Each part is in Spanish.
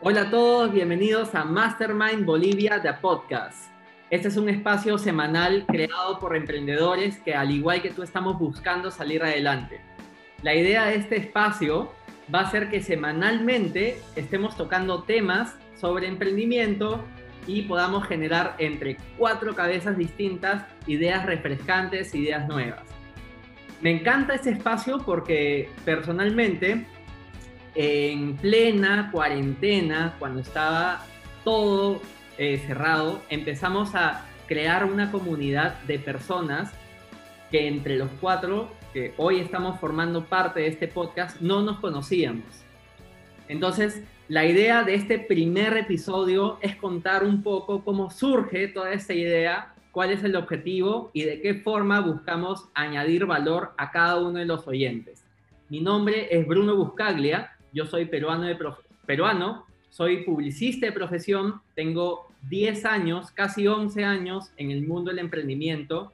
Hola a todos, bienvenidos a Mastermind Bolivia The Podcast. Este es un espacio semanal creado por emprendedores que al igual que tú estamos buscando salir adelante. La idea de este espacio va a ser que semanalmente estemos tocando temas sobre emprendimiento y podamos generar entre cuatro cabezas distintas ideas refrescantes, ideas nuevas. Me encanta este espacio porque personalmente en plena cuarentena, cuando estaba todo eh, cerrado, empezamos a crear una comunidad de personas que entre los cuatro que hoy estamos formando parte de este podcast no nos conocíamos. Entonces, la idea de este primer episodio es contar un poco cómo surge toda esta idea, cuál es el objetivo y de qué forma buscamos añadir valor a cada uno de los oyentes. Mi nombre es Bruno Buscaglia yo soy peruano, de peruano, soy publicista de profesión, tengo 10 años, casi 11 años en el mundo del emprendimiento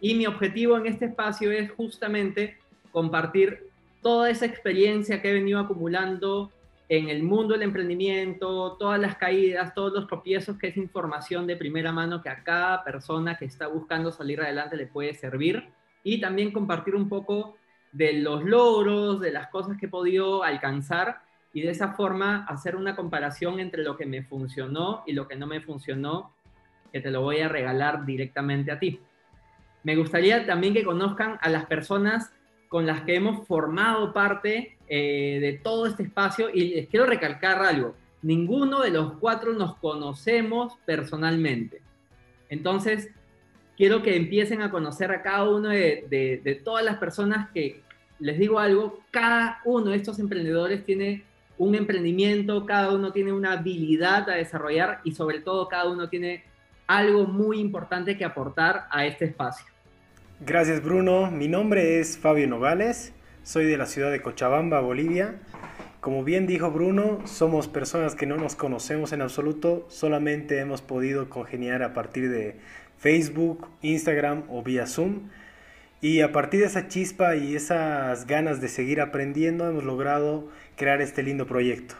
y mi objetivo en este espacio es justamente compartir toda esa experiencia que he venido acumulando en el mundo del emprendimiento, todas las caídas, todos los tropiezos, que es información de primera mano que a cada persona que está buscando salir adelante le puede servir. Y también compartir un poco de los logros, de las cosas que he podido alcanzar y de esa forma hacer una comparación entre lo que me funcionó y lo que no me funcionó, que te lo voy a regalar directamente a ti. Me gustaría también que conozcan a las personas con las que hemos formado parte eh, de todo este espacio y les quiero recalcar algo, ninguno de los cuatro nos conocemos personalmente. Entonces, quiero que empiecen a conocer a cada uno de, de todas las personas que, les digo algo, cada uno de estos emprendedores tiene un emprendimiento, cada uno tiene una habilidad a desarrollar y sobre todo cada uno tiene algo muy importante que aportar a este espacio. Gracias Bruno, mi nombre es Fabio Nogales, soy de la ciudad de Cochabamba, Bolivia. Como bien dijo Bruno, somos personas que no nos conocemos en absoluto, solamente hemos podido congeniar a partir de Facebook, Instagram o vía Zoom y a partir de esa chispa y esas ganas de seguir aprendiendo hemos logrado crear este lindo proyecto.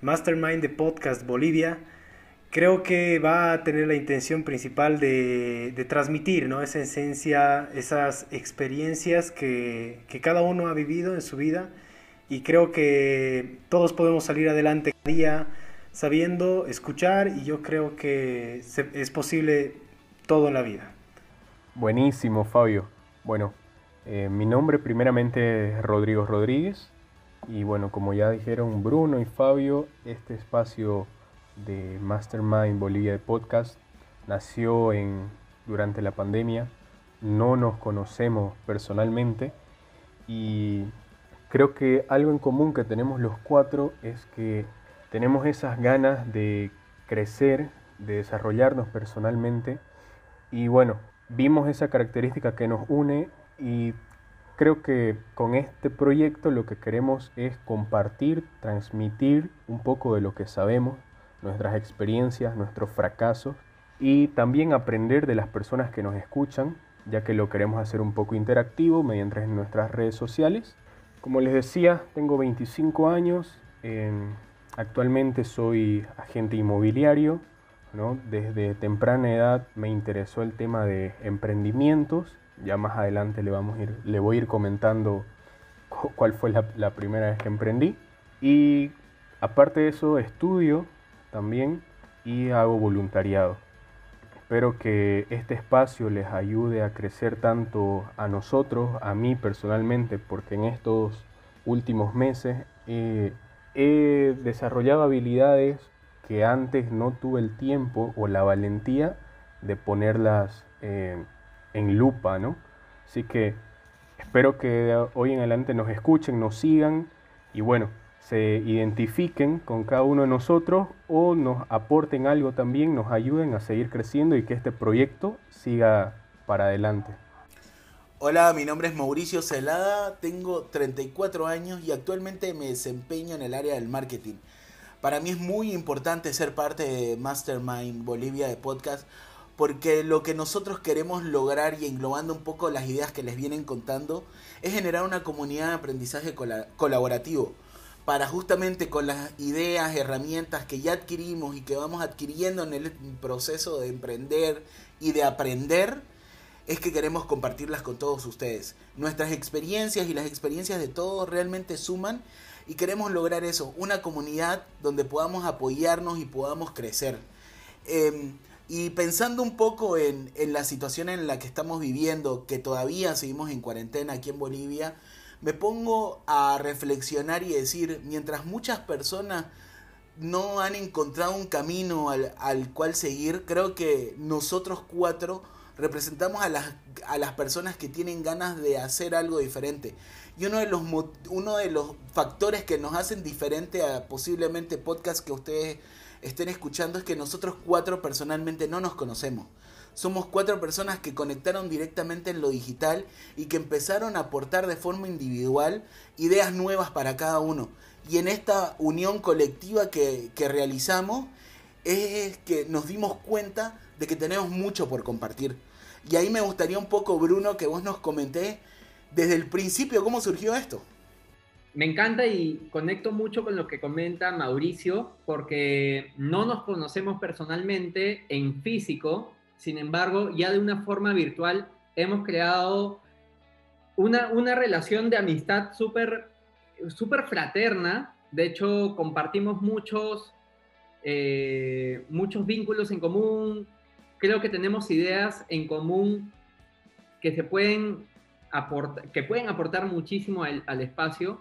Mastermind de Podcast Bolivia creo que va a tener la intención principal de, transmitir ¿no? esa esencia, esas experiencias que, cada uno ha vivido en su vida y creo que todos podemos salir adelante cada día sabiendo escuchar y yo creo que es posible todo en la vida. Buenísimo, Fabio. Bueno, eh, mi nombre primeramente es Rodrigo Rodríguez y bueno, como ya dijeron Bruno y Fabio, este espacio de Mastermind Bolivia de Podcast nació en, durante la pandemia. No nos conocemos personalmente y creo que algo en común que tenemos los cuatro es que tenemos esas ganas de crecer, de desarrollarnos personalmente y bueno, vimos esa característica que nos une y creo que con este proyecto lo que queremos es compartir, transmitir un poco de lo que sabemos, nuestras experiencias, nuestros fracasos y también aprender de las personas que nos escuchan, ya que lo queremos hacer un poco interactivo mediante nuestras redes sociales. Como les decía, tengo 25 años, actualmente soy agente inmobiliario, desde temprana edad me interesó el tema de emprendimientos. Ya más adelante le, vamos a ir, le voy a ir comentando cuál fue la, primera vez que emprendí. Y aparte de eso, estudio también y hago voluntariado. Espero que este espacio les ayude a crecer tanto a nosotros, a mí personalmente, porque en estos últimos meses he desarrollado habilidades que antes no tuve el tiempo o la valentía de ponerlas en lupa, ¿no? Así que espero que de hoy en adelante nos escuchen, nos sigan y bueno, se identifiquen con cada uno de nosotros o nos aporten algo también, nos ayuden a seguir creciendo y que este proyecto siga para adelante. Hola, mi nombre es Mauricio Celada, tengo 34 años y actualmente me desempeño en el área del marketing. Para mí es muy importante ser parte de Mastermind Bolivia de podcast porque lo que nosotros queremos lograr y englobando un poco las ideas que les vienen contando es generar una comunidad de aprendizaje colaborativo para justamente con las ideas, herramientas que ya adquirimos y que vamos adquiriendo en el proceso de emprender y de aprender, es que queremos compartirlas con todos ustedes. Nuestras experiencias y las experiencias de todos realmente suman y queremos lograr eso, una comunidad donde podamos apoyarnos y podamos crecer. Em, y pensando un poco en, en, la situación en la que estamos viviendo, que todavía seguimos en cuarentena aquí en Bolivia, me pongo a reflexionar y decir, mientras muchas personas no han encontrado un camino al, al cual seguir, creo que nosotros cuatro representamos a las, a las personas que tienen ganas de hacer algo diferente. Y uno de los, uno de los factores que nos hacen diferente a posiblemente podcasts que ustedes estén escuchando es que nosotros cuatro personalmente no nos conocemos. Somos cuatro personas que conectaron directamente en lo digital y que empezaron a aportar de forma individual ideas nuevas para cada uno. Y en esta unión colectiva que, que realizamos es que nos dimos cuenta de que tenemos mucho por compartir. Y ahí me gustaría un poco, Bruno, que vos nos comenté desde el principio cómo surgió esto. Me encanta y conecto mucho con lo que comenta Mauricio, porque no nos conocemos personalmente en físico, sin embargo, ya de una forma virtual hemos creado una, una relación de amistad súper super fraterna. De hecho, compartimos muchos, eh, muchos vínculos en común, creo que tenemos ideas en común que se pueden aportar, que pueden aportar muchísimo al, al espacio,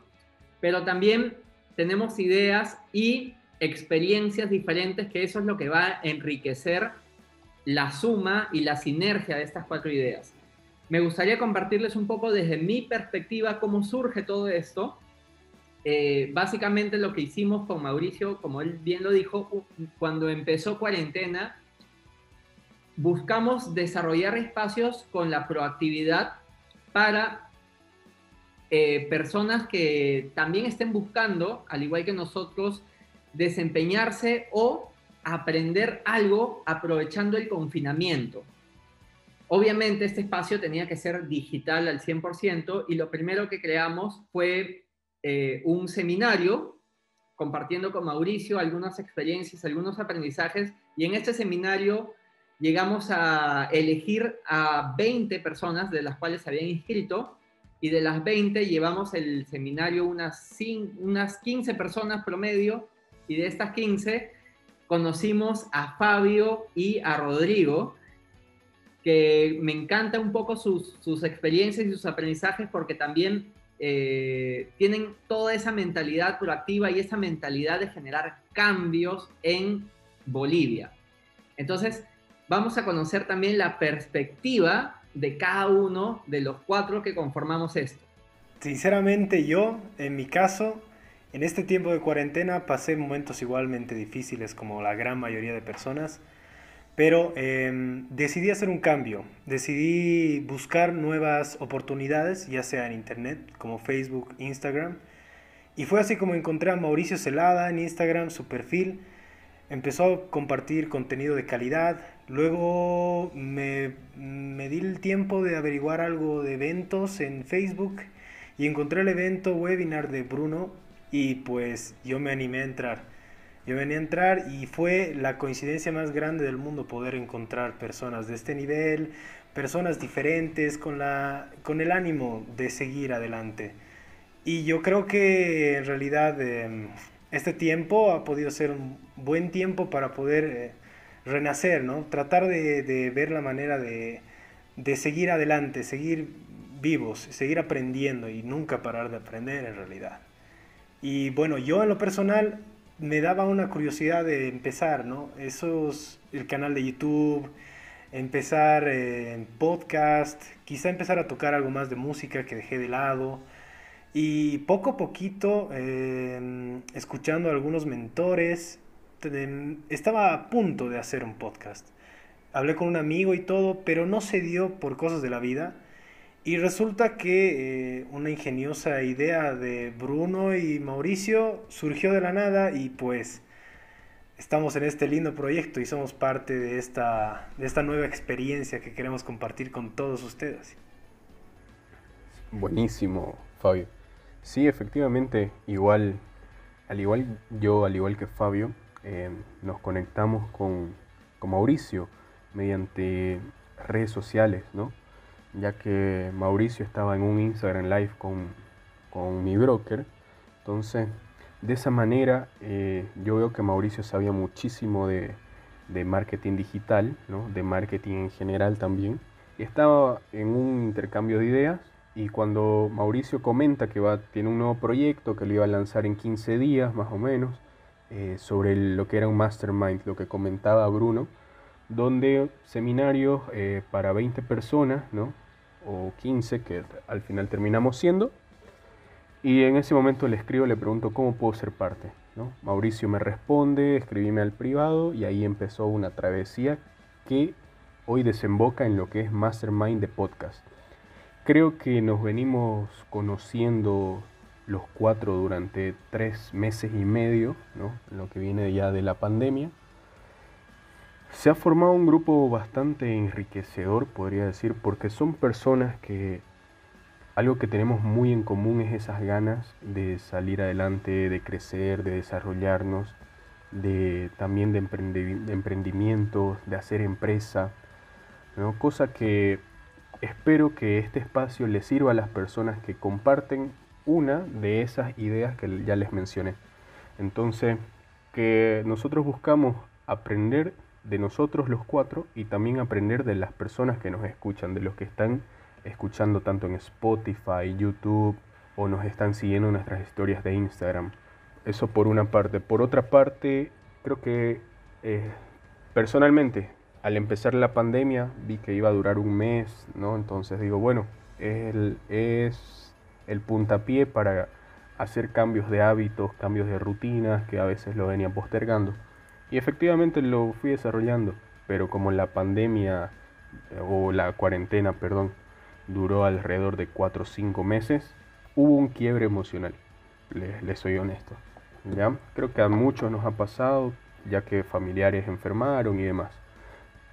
pero también tenemos ideas y experiencias diferentes que eso es lo que va a enriquecer la suma y la sinergia de estas cuatro ideas. Me gustaría compartirles un poco desde mi perspectiva cómo surge todo esto. Eh, básicamente lo que hicimos con Mauricio, como él bien lo dijo, cuando empezó cuarentena, buscamos desarrollar espacios con la proactividad para eh, personas que también estén buscando, al igual que nosotros, desempeñarse o aprender algo aprovechando el confinamiento. Obviamente este espacio tenía que ser digital al 100% y lo primero que creamos fue eh, un seminario compartiendo con Mauricio algunas experiencias, algunos aprendizajes y en este seminario llegamos a elegir a 20 personas de las cuales se habían inscrito y de las 20 llevamos el seminario unas, unas 15 personas promedio y de estas 15 conocimos a Fabio y a Rodrigo, que me encanta un poco sus, sus experiencias y sus aprendizajes porque también eh, tienen toda esa mentalidad proactiva y esa mentalidad de generar cambios en Bolivia. Entonces, vamos a conocer también la perspectiva de cada uno de los cuatro que conformamos esto. Sinceramente yo, en mi caso, en este tiempo de cuarentena pasé momentos igualmente difíciles como la gran mayoría de personas, pero em, decidí hacer un cambio, decidí buscar nuevas oportunidades, ya sea en Internet, como Facebook, Instagram, y fue así como encontré a Mauricio Celada en Instagram, su perfil, empezó a compartir contenido de calidad, Luego me, di el tiempo de averiguar algo de eventos en Facebook. Y encontré el evento webinar de Bruno. Y pues yo me animé a entrar. Yo venía a entrar y fue la coincidencia más grande del mundo poder encontrar personas de este nivel, personas diferentes con, la, con el ánimo de seguir adelante. Y yo creo que en realidad em, este tiempo ha podido ser un buen tiempo para poder... Eh, renacer, ¿no? Tratar de, ver la manera de, seguir adelante, seguir vivos, seguir aprendiendo y nunca parar de aprender en realidad. Y bueno, yo en lo personal me daba una curiosidad de empezar, ¿no? Esos, el canal de YouTube, empezar en podcast, quizá empezar a tocar algo más de música que dejé de lado. Y poco a poquito, eh, escuchando a algunos mentores, estaba a punto de hacer un podcast. Hablé con un amigo y todo, pero no se dio por cosas de la vida. Y resulta que eh, una ingeniosa idea de Bruno y Mauricio surgió de la nada y pues estamos en este lindo proyecto y somos parte de esta, de esta nueva experiencia que queremos compartir con todos ustedes. Buenísimo, Fabio. Sí, efectivamente, igual al igual yo, al igual que Fabio, eh, nos conectamos con, con, Mauricio mediante redes sociales, ¿no? Ya que Mauricio estaba en un Instagram Live con, con mi broker. Entonces, de esa manera, eh, yo veo que Mauricio sabía muchísimo de, de marketing digital, ¿no? de marketing en general también. Estaba en un intercambio de ideas y cuando Mauricio comenta que va, tiene un nuevo proyecto que lo iba a lanzar en 15 días más o menos, eh, sobre lo que era un mastermind, lo que comentaba Bruno, donde seminarios eh, para 20 personas, ¿no? o 15, que al final terminamos siendo, y en ese momento le escribo, le pregunto cómo puedo ser parte. ¿no? Mauricio me responde, escribíme al privado y ahí empezó una travesía que hoy desemboca en lo que es Mastermind de podcast. Creo que nos venimos conociendo los cuatro durante tres meses y medio, ¿no? lo que viene ya de la pandemia. Se ha formado un grupo bastante enriquecedor, podría decir, porque son personas que algo que tenemos muy en común es esas ganas de salir adelante, de crecer, de desarrollarnos, de también de, emprendimiento, de hacer empresa, ¿no? cosa que espero que este espacio le sirva a las personas que comparten una de esas ideas que ya les mencioné. Entonces, que nosotros buscamos aprender de nosotros los cuatro y también aprender de las personas que nos escuchan, de los que están escuchando tanto en Spotify, YouTube o nos están siguiendo nuestras historias de Instagram. Eso por una parte. Por otra parte, creo que eh, personalmente, al empezar la pandemia, vi que iba a durar un mes, ¿no? Entonces digo, bueno, es es el puntapié para hacer cambios de hábitos, cambios de rutinas que a veces lo venían postergando. Y efectivamente lo fui desarrollando, pero como la pandemia o la cuarentena, perdón, duró alrededor de 4 o 5 meses, hubo un quiebre emocional, les, soy honesto. ¿ya? Creo que a muchos nos ha pasado, ya que familiares enfermaron y demás.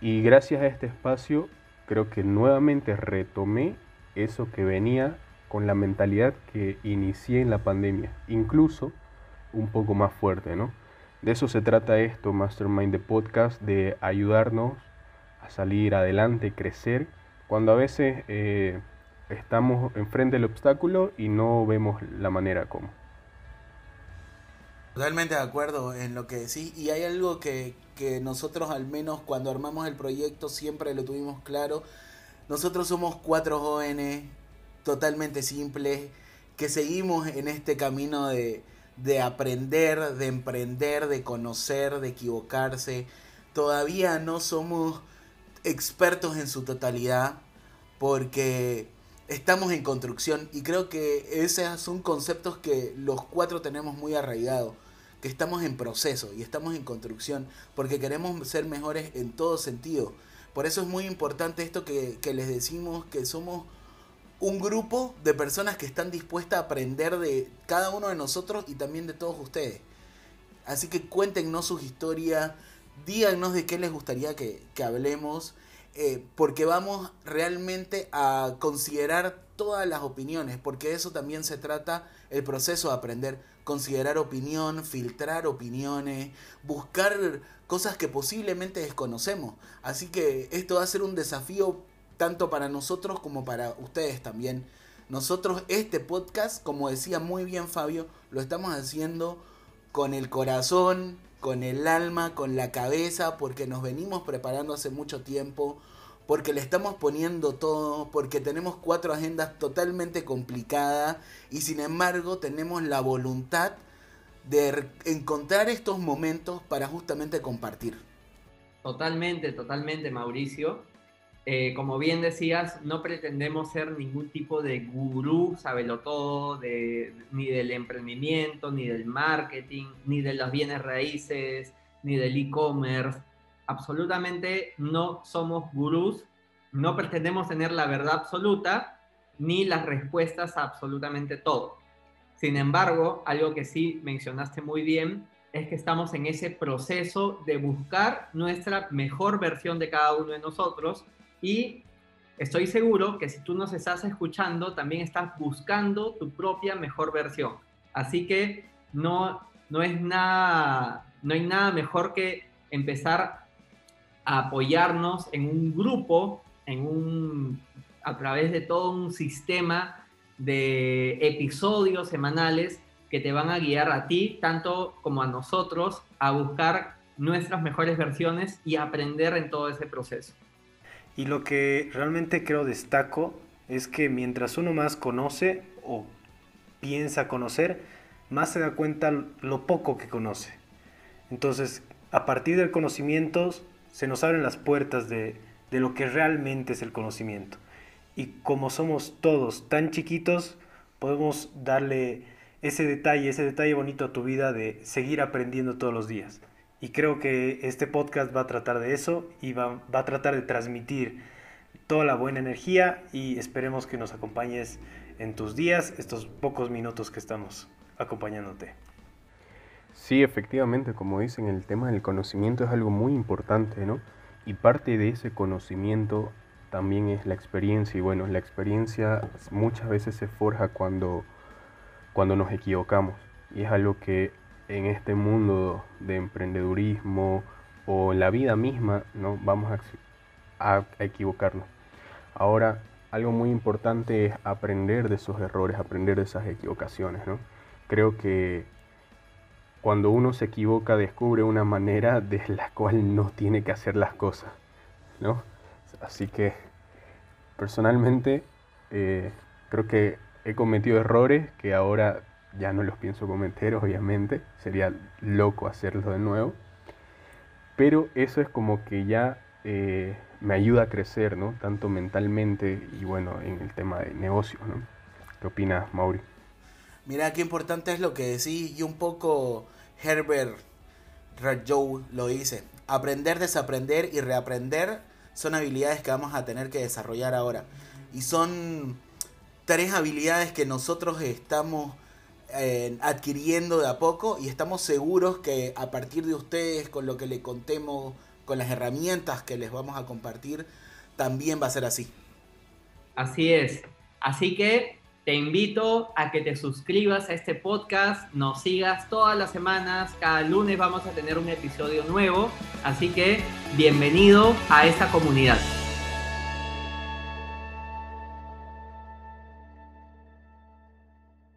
Y gracias a este espacio, creo que nuevamente retomé eso que venía con la mentalidad que inicié en la pandemia, incluso un poco más fuerte, ¿no? De eso se trata esto, Mastermind de Podcast, de ayudarnos a salir adelante, crecer cuando a veces eh, estamos enfrente del obstáculo y no vemos la manera como. Totalmente de acuerdo en lo que decís y hay algo que, que nosotros al menos cuando armamos el proyecto siempre lo tuvimos claro. Nosotros somos cuatro jóvenes totalmente simples que seguimos en este camino de, de aprender, de emprender, de conocer, de equivocarse. Todavía no somos expertos en su totalidad porque estamos en construcción y creo que esos son conceptos que los cuatro tenemos muy arraigados, que estamos en proceso y estamos en construcción porque queremos ser mejores en todo sentido. Por eso es muy importante esto que, que les decimos que somos un grupo de personas que están dispuestas a aprender de cada uno de nosotros y también de todos ustedes. Así que cuéntenos sus historias, díganos de qué les gustaría que, hablemos eh, porque vamos realmente a considerar todas las opiniones, porque eso también se trata el proceso de aprender, considerar opinión, filtrar opiniones, buscar cosas que posiblemente desconocemos. Así que esto va a ser un desafío tanto para nosotros como para ustedes también. Nosotros este podcast, como decía muy bien Fabio, lo estamos haciendo con el corazón, con el alma, con la cabeza, porque nos venimos preparando hace mucho tiempo, porque le estamos poniendo todo, porque tenemos cuatro agendas totalmente complicadas y sin embargo tenemos la voluntad de encontrar estos momentos para justamente compartir. Totalmente, totalmente, Mauricio. Eh, como bien decías, no pretendemos ser ningún tipo de gurú, sabelo todo, de, ni del emprendimiento, ni del marketing, ni de los bienes raíces, ni del e-commerce. Absolutamente no somos gurús, no pretendemos tener la verdad absoluta, ni las respuestas a absolutamente todo. Sin embargo, algo que sí mencionaste muy bien es que estamos en ese proceso de buscar nuestra mejor versión de cada uno de nosotros y estoy seguro que si tú nos estás escuchando, también estás buscando tu propia mejor versión. Así que no no es nada, no hay nada mejor que empezar a apoyarnos en un grupo, en un, a través de todo un sistema de episodios semanales que te van a guiar a ti, tanto como a nosotros, a buscar nuestras mejores versiones y aprender en todo ese proceso. Y lo que realmente creo destaco es que mientras uno más conoce o piensa conocer, más se da cuenta lo poco que conoce. Entonces, a partir del conocimiento se nos abren las puertas de, de lo que realmente es el conocimiento. Y como somos todos tan chiquitos, podemos darle ese detalle, ese detalle bonito a tu vida de seguir aprendiendo todos los días. Y creo que este podcast va a tratar de eso y va, va a tratar de transmitir toda la buena energía y esperemos que nos acompañes en tus días, estos pocos minutos que estamos acompañándote. Sí, efectivamente, como dicen, el tema del conocimiento es algo muy importante, ¿no? Y parte de ese conocimiento también es la experiencia. Y bueno, la experiencia muchas veces se forja cuando, cuando nos equivocamos. Y es algo que en este mundo de emprendedurismo o en la vida misma, ¿no? Vamos a, a equivocarnos. Ahora, algo muy importante es aprender de esos errores, aprender de esas equivocaciones, ¿no? Creo que cuando uno se equivoca descubre una manera de la cual no tiene que hacer las cosas, ¿no? Así que personalmente eh, creo que he cometido errores que ahora ya no los pienso cometer, obviamente, sería loco hacerlo de nuevo, pero eso es como que ya eh, me ayuda a crecer, ¿no? Tanto mentalmente y bueno, en el tema de negocios, ¿no? ¿Qué opinas, Mauri? Mira, qué importante es lo que decís y un poco Herbert Joe lo dice. Aprender, desaprender y reaprender son habilidades que vamos a tener que desarrollar ahora. Y son tres habilidades que nosotros estamos adquiriendo de a poco y estamos seguros que a partir de ustedes, con lo que le contemos, con las herramientas que les vamos a compartir, también va a ser así. Así es. Así que te invito a que te suscribas a este podcast, nos sigas todas las semanas, cada lunes vamos a tener un episodio nuevo, así que bienvenido a esta comunidad.